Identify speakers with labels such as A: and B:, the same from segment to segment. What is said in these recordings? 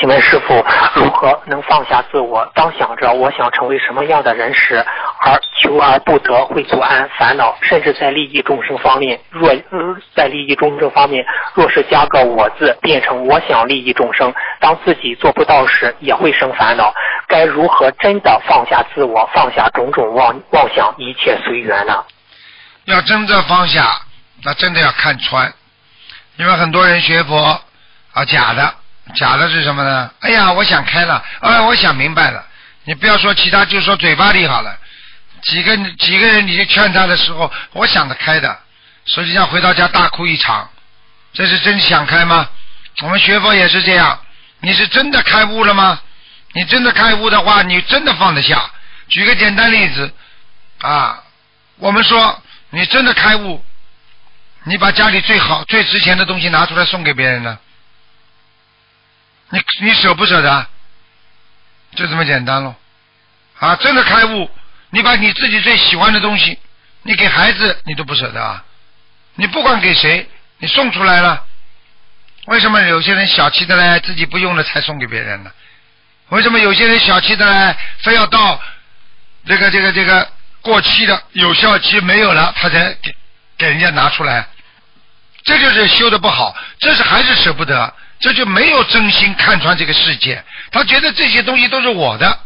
A: 请问师傅，如何能放下自我？当想着我想成为什么样的人时，而求而不得，会不安、烦恼，甚至在利益众生方面，若、呃、在利益众生方面，若是加个我字，变成我想利益众生，当自己做不到时，也会生烦恼。该如何真的放下自我，放下种种妄妄想，一切随缘呢？
B: 要真正放下，那真的要看穿，因为很多人学佛啊，假的，假的是什么呢？哎呀，我想开了，哎，我想明白了。你不要说其他，就说嘴巴里好了。几个几个人，你去劝他的时候，我想得开的，实际上回到家大哭一场，这是真想开吗？我们学佛也是这样，你是真的开悟了吗？你真的开悟的话，你真的放得下。举个简单例子啊，我们说你真的开悟，你把家里最好最值钱的东西拿出来送给别人呢，你你舍不舍得？就这么简单喽。啊，真的开悟，你把你自己最喜欢的东西，你给孩子你都不舍得啊。你不管给谁，你送出来了，为什么有些人小气的呢？自己不用了才送给别人呢？为什么有些人小气的呢？非要到这个这个这个过期的有效期没有了，他才给给人家拿出来？这就是修的不好，这是还是舍不得，这就没有真心看穿这个世界。他觉得这些东西都是我的，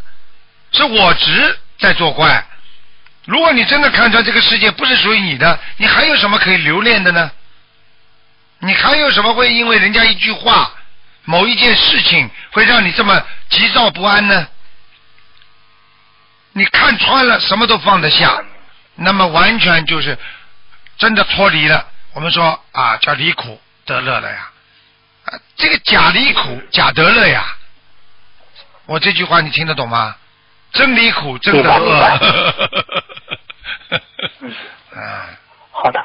B: 是我执在作怪。如果你真的看穿这个世界不是属于你的，你还有什么可以留恋的呢？你还有什么会因为人家一句话、某一件事情会让你这么急躁不安呢？你看穿了，什么都放得下，那么完全就是真的脱离了。我们说啊，叫离苦得乐了呀，啊，这个假离苦假得乐呀。我这句话你听得懂吗？真离苦真得乐。
A: 好的，